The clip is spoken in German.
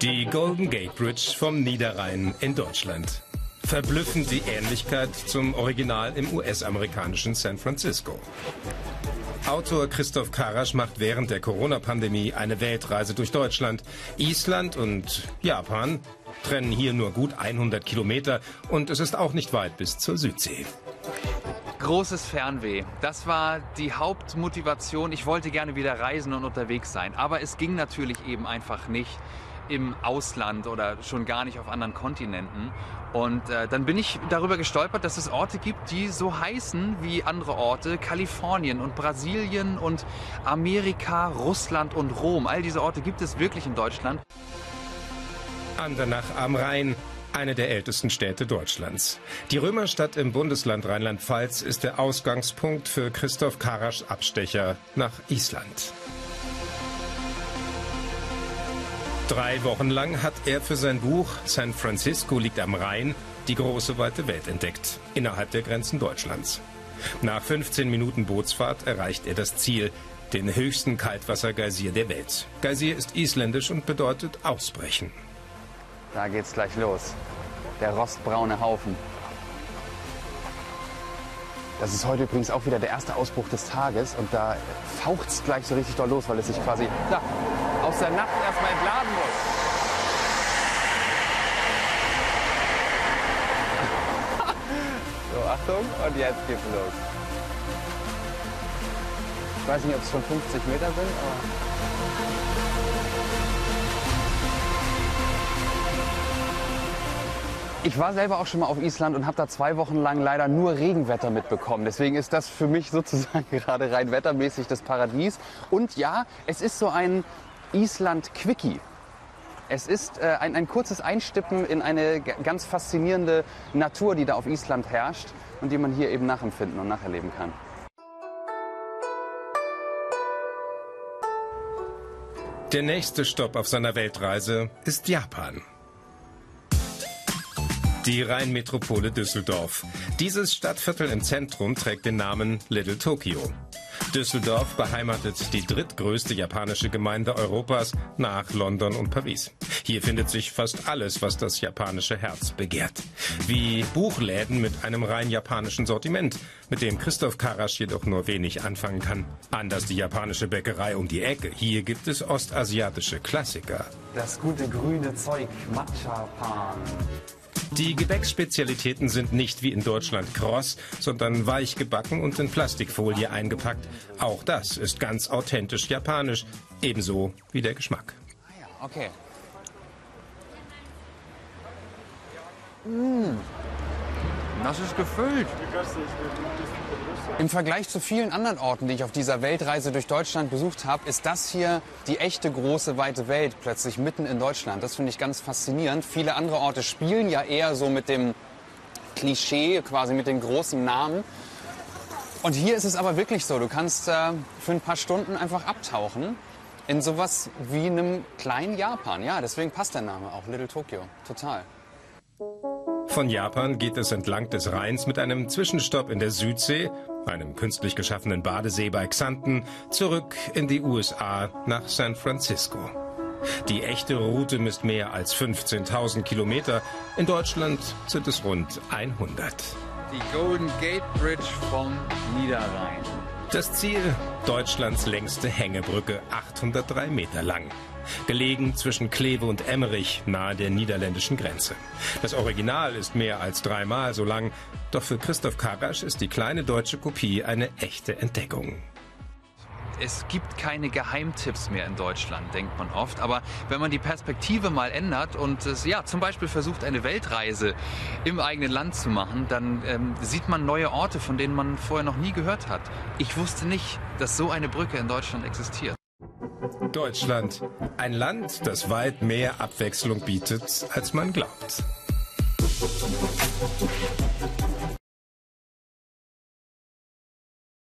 Die Golden Gate Bridge vom Niederrhein in Deutschland. Verblüffend die Ähnlichkeit zum Original im US-amerikanischen San Francisco. Autor Christoph Karasch macht während der Corona-Pandemie eine Weltreise durch Deutschland. Island und Japan trennen hier nur gut 100 Kilometer und es ist auch nicht weit bis zur Südsee. Großes Fernweh. Das war die Hauptmotivation. Ich wollte gerne wieder reisen und unterwegs sein. Aber es ging natürlich eben einfach nicht im Ausland oder schon gar nicht auf anderen Kontinenten. Und äh, dann bin ich darüber gestolpert, dass es Orte gibt, die so heißen wie andere Orte. Kalifornien und Brasilien und Amerika, Russland und Rom. All diese Orte gibt es wirklich in Deutschland. Andernach am Rhein, eine der ältesten Städte Deutschlands. Die Römerstadt im Bundesland Rheinland-Pfalz ist der Ausgangspunkt für Christoph Karasch Abstecher nach Island. Drei Wochen lang hat er für sein Buch San Francisco liegt am Rhein die große weite Welt entdeckt, innerhalb der Grenzen Deutschlands. Nach 15 Minuten Bootsfahrt erreicht er das Ziel, den höchsten Kaltwassergeysir der Welt. Geysir ist isländisch und bedeutet ausbrechen. Da geht's gleich los. Der rostbraune Haufen. Das ist heute übrigens auch wieder der erste Ausbruch des Tages und da faucht es gleich so richtig doll los, weil es sich quasi da, aus der Nacht erstmal entladen muss. so, Achtung, und jetzt geht's los. Ich weiß nicht, ob es schon 50 Meter sind, aber... Ich war selber auch schon mal auf Island und habe da zwei Wochen lang leider nur Regenwetter mitbekommen. Deswegen ist das für mich sozusagen gerade rein wettermäßig das Paradies. Und ja, es ist so ein Island-Quickie. Es ist äh, ein, ein kurzes Einstippen in eine ganz faszinierende Natur, die da auf Island herrscht und die man hier eben nachempfinden und nacherleben kann. Der nächste Stopp auf seiner Weltreise ist Japan. Die Rheinmetropole Düsseldorf. Dieses Stadtviertel im Zentrum trägt den Namen Little Tokyo. Düsseldorf beheimatet die drittgrößte japanische Gemeinde Europas nach London und Paris. Hier findet sich fast alles, was das japanische Herz begehrt. Wie Buchläden mit einem rein japanischen Sortiment, mit dem Christoph Karasch jedoch nur wenig anfangen kann. Anders die japanische Bäckerei um die Ecke. Hier gibt es ostasiatische Klassiker. Das gute grüne Zeug, Matcha-Pan. Die Gebäcksspezialitäten sind nicht wie in Deutschland kross, sondern weich gebacken und in Plastikfolie eingepackt. Auch das ist ganz authentisch japanisch, ebenso wie der Geschmack. Ah okay. Mmh. Das ist gefüllt. Im Vergleich zu vielen anderen Orten, die ich auf dieser Weltreise durch Deutschland besucht habe, ist das hier die echte große weite Welt plötzlich mitten in Deutschland. Das finde ich ganz faszinierend. Viele andere Orte spielen ja eher so mit dem Klischee, quasi mit den großen Namen. Und hier ist es aber wirklich so, du kannst äh, für ein paar Stunden einfach abtauchen in sowas wie einem kleinen Japan. Ja, deswegen passt der Name auch, Little Tokyo. Total. Von Japan geht es entlang des Rheins mit einem Zwischenstopp in der Südsee, einem künstlich geschaffenen Badesee bei Xanten, zurück in die USA nach San Francisco. Die echte Route misst mehr als 15.000 Kilometer. In Deutschland sind es rund 100. Die Golden Gate Bridge vom Niederrhein. Das Ziel, Deutschlands längste Hängebrücke, 803 Meter lang. Gelegen zwischen Kleve und Emmerich, nahe der niederländischen Grenze. Das Original ist mehr als dreimal so lang, doch für Christoph Karasch ist die kleine deutsche Kopie eine echte Entdeckung es gibt keine Geheimtipps mehr in Deutschland, denkt man oft. Aber wenn man die Perspektive mal ändert und es, ja, zum Beispiel versucht, eine Weltreise im eigenen Land zu machen, dann ähm, sieht man neue Orte, von denen man vorher noch nie gehört hat. Ich wusste nicht, dass so eine Brücke in Deutschland existiert. Deutschland. Ein Land, das weit mehr Abwechslung bietet, als man glaubt.